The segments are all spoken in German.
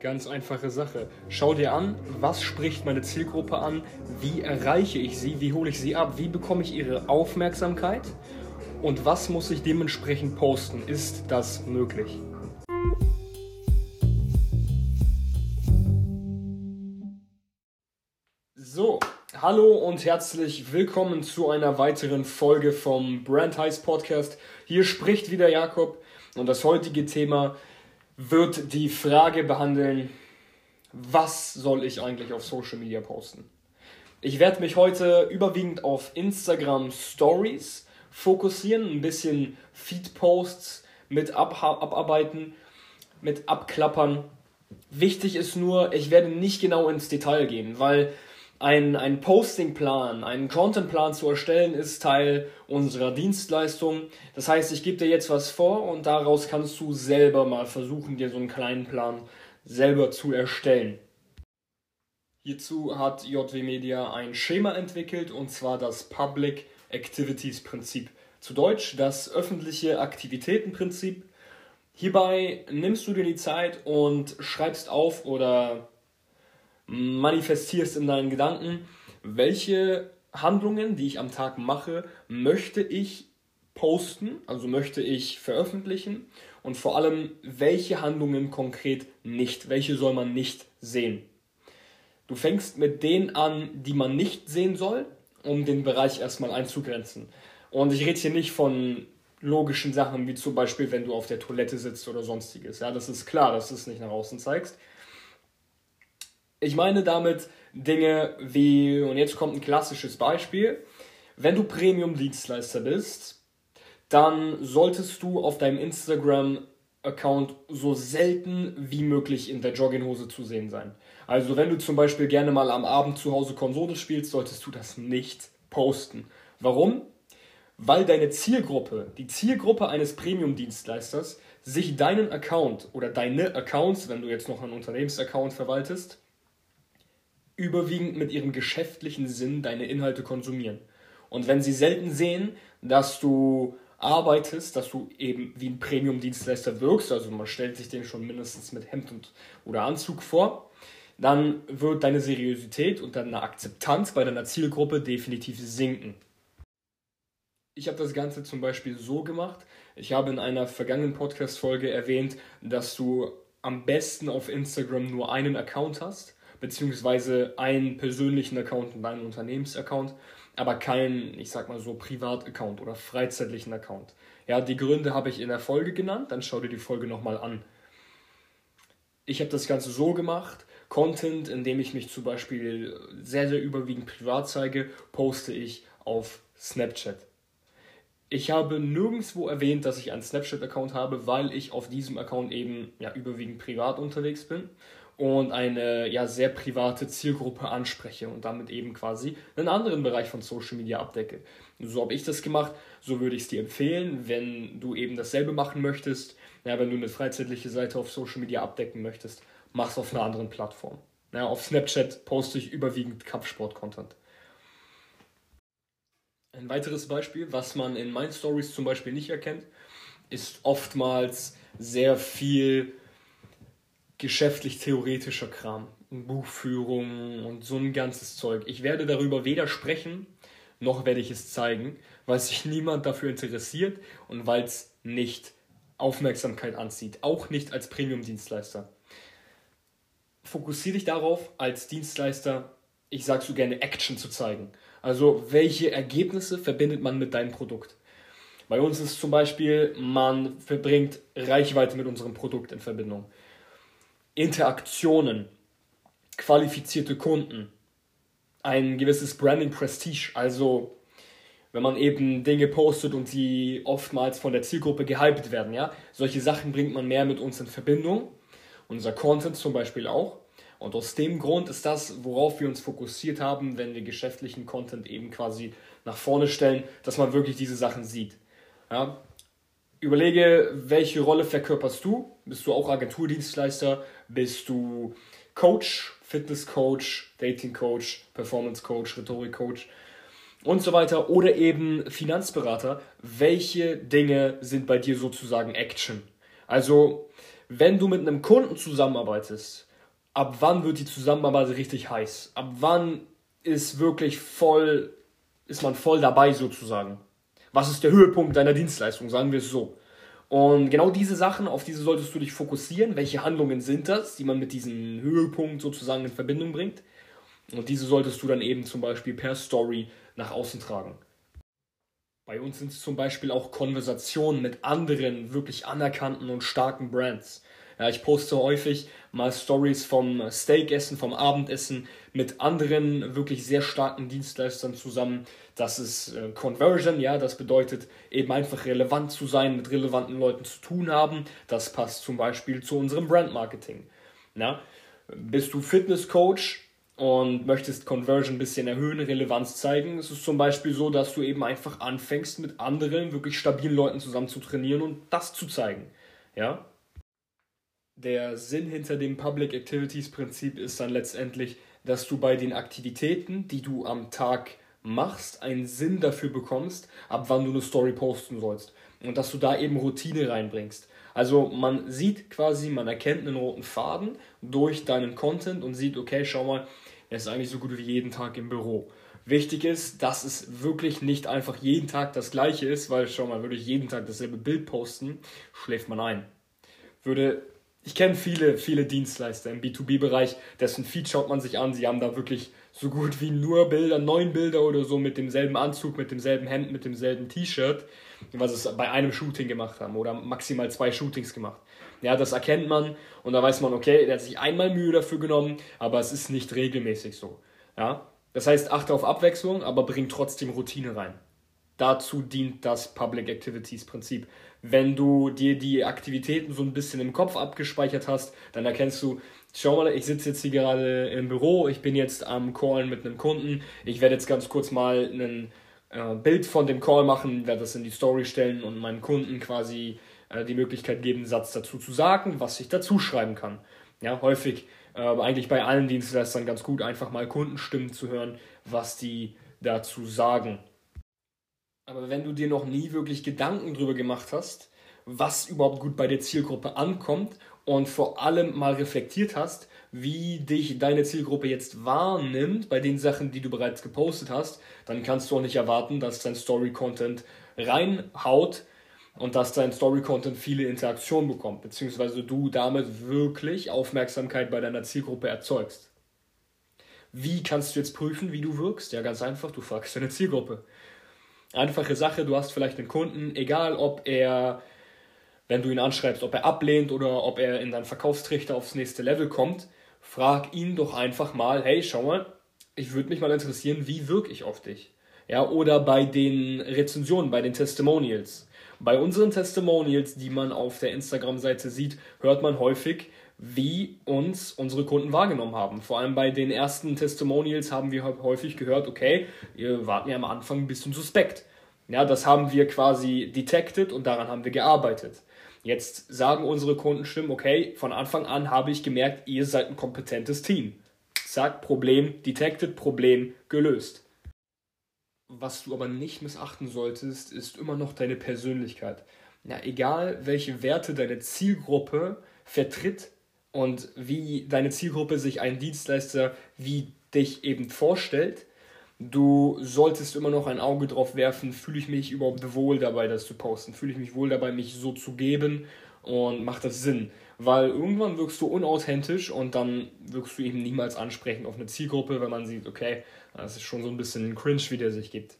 Ganz einfache Sache. Schau dir an, was spricht meine Zielgruppe an, wie erreiche ich sie, wie hole ich sie ab, wie bekomme ich ihre Aufmerksamkeit und was muss ich dementsprechend posten. Ist das möglich? So, hallo und herzlich willkommen zu einer weiteren Folge vom Brand Heiß Podcast. Hier spricht wieder Jakob und das heutige Thema wird die Frage behandeln, was soll ich eigentlich auf Social Media posten? Ich werde mich heute überwiegend auf Instagram Stories fokussieren, ein bisschen Feed-Posts mit ab abarbeiten, mit abklappern. Wichtig ist nur, ich werde nicht genau ins Detail gehen, weil ein, ein Postingplan, einen Contentplan zu erstellen, ist Teil unserer Dienstleistung. Das heißt, ich gebe dir jetzt was vor und daraus kannst du selber mal versuchen, dir so einen kleinen Plan selber zu erstellen. Hierzu hat JW Media ein Schema entwickelt und zwar das Public Activities Prinzip. Zu Deutsch das öffentliche Aktivitätenprinzip. Hierbei nimmst du dir die Zeit und schreibst auf oder manifestierst in deinen Gedanken, welche Handlungen, die ich am Tag mache, möchte ich posten, also möchte ich veröffentlichen und vor allem, welche Handlungen konkret nicht, welche soll man nicht sehen. Du fängst mit denen an, die man nicht sehen soll, um den Bereich erstmal einzugrenzen. Und ich rede hier nicht von logischen Sachen, wie zum Beispiel, wenn du auf der Toilette sitzt oder sonstiges. Ja, das ist klar, dass du es nicht nach außen zeigst. Ich meine damit Dinge wie, und jetzt kommt ein klassisches Beispiel, wenn du Premium-Dienstleister bist, dann solltest du auf deinem Instagram-Account so selten wie möglich in der Jogginghose zu sehen sein. Also wenn du zum Beispiel gerne mal am Abend zu Hause Konsole spielst, solltest du das nicht posten. Warum? Weil deine Zielgruppe, die Zielgruppe eines Premium-Dienstleisters, sich deinen Account oder deine Accounts, wenn du jetzt noch einen Unternehmensaccount verwaltest, überwiegend mit ihrem geschäftlichen Sinn deine Inhalte konsumieren. Und wenn sie selten sehen, dass du arbeitest, dass du eben wie ein Premium-Dienstleister wirkst, also man stellt sich den schon mindestens mit Hemd und, oder Anzug vor, dann wird deine Seriosität und deine Akzeptanz bei deiner Zielgruppe definitiv sinken. Ich habe das Ganze zum Beispiel so gemacht. Ich habe in einer vergangenen Podcast-Folge erwähnt, dass du am besten auf Instagram nur einen Account hast beziehungsweise einen persönlichen Account und einen Unternehmensaccount, aber keinen, ich sag mal so, Privataccount oder freizeitlichen Account. Ja, die Gründe habe ich in der Folge genannt, dann schau dir die Folge nochmal an. Ich habe das Ganze so gemacht, Content, in dem ich mich zum Beispiel sehr, sehr überwiegend privat zeige, poste ich auf Snapchat. Ich habe nirgendwo erwähnt, dass ich einen Snapchat-Account habe, weil ich auf diesem Account eben ja, überwiegend privat unterwegs bin und eine ja sehr private Zielgruppe anspreche und damit eben quasi einen anderen Bereich von Social Media abdecke. So habe ich das gemacht, so würde ich es dir empfehlen, wenn du eben dasselbe machen möchtest, ja, wenn du eine freizeitliche Seite auf Social Media abdecken möchtest, mach es auf einer anderen Plattform. Ja, auf Snapchat poste ich überwiegend Kampfsport-Content. Ein weiteres Beispiel, was man in meinen Stories zum Beispiel nicht erkennt, ist oftmals sehr viel geschäftlich-theoretischer Kram, Buchführung und so ein ganzes Zeug. Ich werde darüber weder sprechen, noch werde ich es zeigen, weil sich niemand dafür interessiert und weil es nicht Aufmerksamkeit anzieht, auch nicht als Premium-Dienstleister. Fokussiere dich darauf, als Dienstleister, ich sage so gerne, Action zu zeigen. Also, welche Ergebnisse verbindet man mit deinem Produkt? Bei uns ist zum Beispiel, man verbringt Reichweite mit unserem Produkt in Verbindung. Interaktionen, qualifizierte Kunden, ein gewisses Branding Prestige, also wenn man eben Dinge postet und sie oftmals von der Zielgruppe gehypt werden, ja, solche Sachen bringt man mehr mit uns in Verbindung, unser Content zum Beispiel auch. Und aus dem Grund ist das, worauf wir uns fokussiert haben, wenn wir geschäftlichen Content eben quasi nach vorne stellen, dass man wirklich diese Sachen sieht. Ja? Überlege, welche Rolle verkörperst du? Bist du auch Agenturdienstleister? Bist du Coach, Fitnesscoach, Datingcoach, Performancecoach, Rhetorikcoach und so weiter? Oder eben Finanzberater? Welche Dinge sind bei dir sozusagen Action? Also, wenn du mit einem Kunden zusammenarbeitest, ab wann wird die Zusammenarbeit richtig heiß? Ab wann ist wirklich voll, ist man voll dabei sozusagen? Was ist der Höhepunkt deiner Dienstleistung, sagen wir es so. Und genau diese Sachen, auf diese solltest du dich fokussieren. Welche Handlungen sind das, die man mit diesem Höhepunkt sozusagen in Verbindung bringt? Und diese solltest du dann eben zum Beispiel per Story nach außen tragen. Bei uns sind es zum Beispiel auch Konversationen mit anderen wirklich anerkannten und starken Brands. Ja, ich poste häufig mal Stories vom Steakessen, vom Abendessen mit anderen wirklich sehr starken Dienstleistern zusammen. Das ist äh, Conversion, ja, das bedeutet eben einfach relevant zu sein, mit relevanten Leuten zu tun haben. Das passt zum Beispiel zu unserem Brandmarketing. Ja, bist du Fitnesscoach? und möchtest Conversion ein bisschen erhöhen, Relevanz zeigen, es ist zum Beispiel so, dass du eben einfach anfängst, mit anderen wirklich stabilen Leuten zusammen zu trainieren und das zu zeigen. Ja? Der Sinn hinter dem Public Activities Prinzip ist dann letztendlich, dass du bei den Aktivitäten, die du am Tag machst, einen Sinn dafür bekommst, ab wann du eine Story posten sollst. Und dass du da eben Routine reinbringst. Also man sieht quasi, man erkennt einen roten Faden durch deinen Content und sieht, okay, schau mal, er ist eigentlich so gut wie jeden Tag im Büro. Wichtig ist, dass es wirklich nicht einfach jeden Tag das gleiche ist, weil schau mal, würde ich jeden Tag dasselbe Bild posten, schläft man ein. Würde ich kenne viele, viele Dienstleister im B2B-Bereich, dessen Feed schaut man sich an. Sie haben da wirklich so gut wie nur Bilder, neun Bilder oder so mit demselben Anzug, mit demselben Hemd, mit demselben T-Shirt, was es bei einem Shooting gemacht haben oder maximal zwei Shootings gemacht. Ja, das erkennt man und da weiß man, okay, der hat sich einmal Mühe dafür genommen, aber es ist nicht regelmäßig so. Ja, das heißt, achte auf Abwechslung, aber bring trotzdem Routine rein. Dazu dient das Public Activities Prinzip wenn du dir die Aktivitäten so ein bisschen im Kopf abgespeichert hast, dann erkennst du, schau mal, ich sitze jetzt hier gerade im Büro, ich bin jetzt am Callen mit einem Kunden, ich werde jetzt ganz kurz mal ein äh, Bild von dem Call machen, werde das in die Story stellen und meinem Kunden quasi äh, die Möglichkeit geben, einen Satz dazu zu sagen, was ich dazu schreiben kann. Ja, häufig, äh, eigentlich bei allen Dienstleistern ganz gut, einfach mal Kundenstimmen zu hören, was die dazu sagen. Aber wenn du dir noch nie wirklich Gedanken drüber gemacht hast, was überhaupt gut bei der Zielgruppe ankommt und vor allem mal reflektiert hast, wie dich deine Zielgruppe jetzt wahrnimmt bei den Sachen, die du bereits gepostet hast, dann kannst du auch nicht erwarten, dass dein Story-Content reinhaut und dass dein Story-Content viele Interaktionen bekommt, beziehungsweise du damit wirklich Aufmerksamkeit bei deiner Zielgruppe erzeugst. Wie kannst du jetzt prüfen, wie du wirkst? Ja, ganz einfach, du fragst deine Zielgruppe. Einfache Sache, du hast vielleicht einen Kunden, egal ob er, wenn du ihn anschreibst, ob er ablehnt oder ob er in deinen Verkaufstrichter aufs nächste Level kommt, frag ihn doch einfach mal, hey, schau mal, ich würde mich mal interessieren, wie wirke ich auf dich? Ja, oder bei den Rezensionen, bei den Testimonials. Bei unseren Testimonials, die man auf der Instagram-Seite sieht, hört man häufig, wie uns unsere Kunden wahrgenommen haben. Vor allem bei den ersten Testimonials haben wir häufig gehört, okay, ihr wart mir am Anfang ein bisschen suspekt. Ja, das haben wir quasi detected und daran haben wir gearbeitet. Jetzt sagen unsere Kundenstimmen, okay, von Anfang an habe ich gemerkt, ihr seid ein kompetentes Team. Zack, Problem detected, Problem gelöst. Was du aber nicht missachten solltest, ist immer noch deine Persönlichkeit. Ja, egal welche Werte deine Zielgruppe vertritt, und wie deine Zielgruppe sich einen Dienstleister wie dich eben vorstellt. Du solltest immer noch ein Auge drauf werfen, fühle ich mich überhaupt wohl dabei, das zu posten? Fühle ich mich wohl dabei, mich so zu geben? Und macht das Sinn? Weil irgendwann wirkst du unauthentisch und dann wirkst du eben niemals ansprechend auf eine Zielgruppe, wenn man sieht, okay, das ist schon so ein bisschen ein Cringe, wie der sich gibt.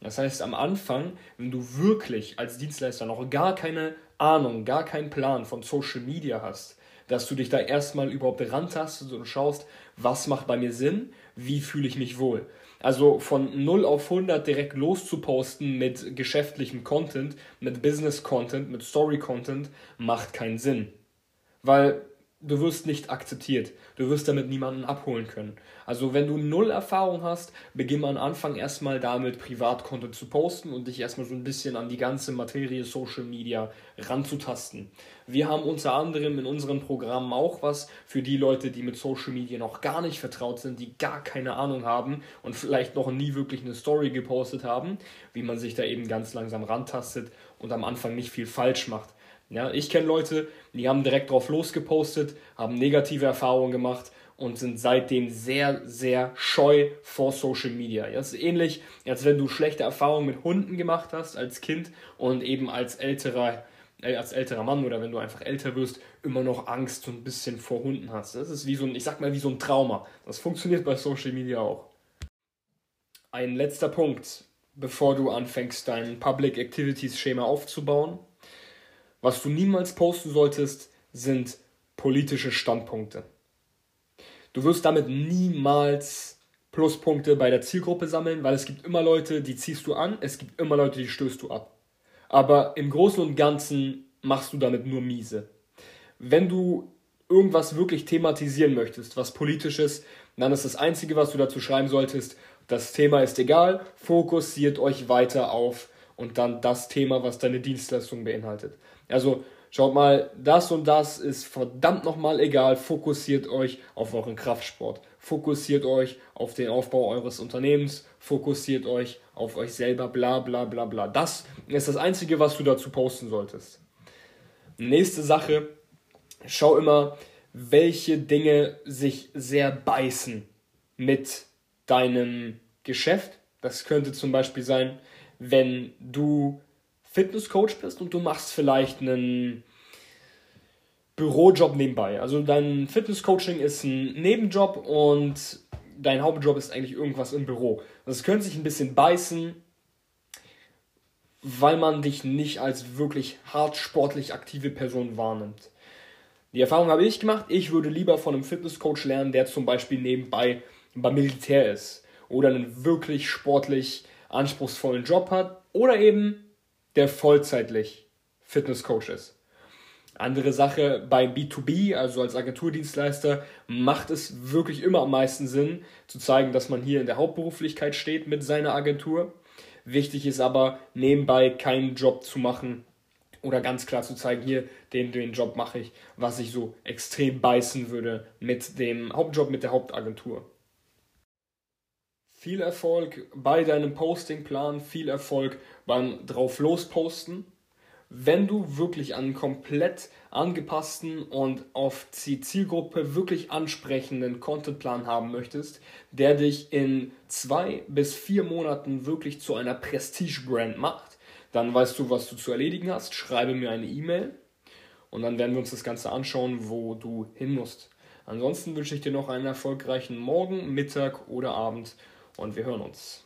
Das heißt, am Anfang, wenn du wirklich als Dienstleister noch gar keine Ahnung, gar keinen Plan von Social Media hast, dass du dich da erstmal überhaupt rantastest und schaust, was macht bei mir Sinn, wie fühle ich mich wohl. Also von 0 auf 100 direkt loszuposten mit geschäftlichem Content, mit Business Content, mit Story Content, macht keinen Sinn. Weil du wirst nicht akzeptiert. Du wirst damit niemanden abholen können. Also wenn du null Erfahrung hast, beginn am Anfang erstmal damit, Privatcontent zu posten und dich erstmal so ein bisschen an die ganze Materie Social Media ranzutasten. Wir haben unter anderem in unseren Programmen auch was für die Leute, die mit Social Media noch gar nicht vertraut sind, die gar keine Ahnung haben und vielleicht noch nie wirklich eine Story gepostet haben, wie man sich da eben ganz langsam rantastet und am Anfang nicht viel falsch macht. Ja, ich kenne Leute, die haben direkt drauf losgepostet, haben negative Erfahrungen gemacht und sind seitdem sehr, sehr scheu vor Social Media. Das ist ähnlich, als wenn du schlechte Erfahrungen mit Hunden gemacht hast als Kind und eben als älterer, äh, als älterer Mann oder wenn du einfach älter wirst, immer noch Angst so ein bisschen vor Hunden hast. Das ist wie so ein, ich sag mal, wie so ein Trauma. Das funktioniert bei Social Media auch. Ein letzter Punkt, bevor du anfängst, dein Public Activities Schema aufzubauen. Was du niemals posten solltest, sind politische Standpunkte. Du wirst damit niemals Pluspunkte bei der Zielgruppe sammeln, weil es gibt immer Leute, die ziehst du an, es gibt immer Leute, die stößt du ab. Aber im Großen und Ganzen machst du damit nur miese. Wenn du irgendwas wirklich thematisieren möchtest, was politisches, dann ist das Einzige, was du dazu schreiben solltest, das Thema ist egal, fokussiert euch weiter auf und dann das Thema, was deine Dienstleistung beinhaltet. Also schaut mal, das und das ist verdammt nochmal egal, fokussiert euch auf euren Kraftsport, fokussiert euch auf den Aufbau eures Unternehmens, fokussiert euch auf euch selber, bla bla bla bla. Das ist das Einzige, was du dazu posten solltest. Nächste Sache, schau immer, welche Dinge sich sehr beißen mit deinem Geschäft. Das könnte zum Beispiel sein, wenn du Fitnesscoach bist und du machst vielleicht einen Bürojob nebenbei. Also dein Fitnesscoaching ist ein Nebenjob und dein Hauptjob ist eigentlich irgendwas im Büro. Das könnte sich ein bisschen beißen, weil man dich nicht als wirklich hart sportlich aktive Person wahrnimmt. Die Erfahrung habe ich gemacht. Ich würde lieber von einem Fitnesscoach lernen, der zum Beispiel nebenbei beim Militär ist oder einen wirklich sportlich anspruchsvollen Job hat oder eben der vollzeitlich Fitnesscoach ist. Andere Sache beim B2B, also als Agenturdienstleister, macht es wirklich immer am meisten Sinn, zu zeigen, dass man hier in der Hauptberuflichkeit steht mit seiner Agentur. Wichtig ist aber, nebenbei keinen Job zu machen oder ganz klar zu zeigen, hier, den, den Job mache ich, was ich so extrem beißen würde mit dem Hauptjob, mit der Hauptagentur. Viel Erfolg bei deinem Postingplan, viel Erfolg beim drauf losposten. Wenn du wirklich einen komplett angepassten und auf die Zielgruppe wirklich ansprechenden Contentplan haben möchtest, der dich in zwei bis vier Monaten wirklich zu einer Prestige-Brand macht, dann weißt du, was du zu erledigen hast. Schreibe mir eine E-Mail und dann werden wir uns das Ganze anschauen, wo du hin musst. Ansonsten wünsche ich dir noch einen erfolgreichen Morgen, Mittag oder Abend und wir hören uns.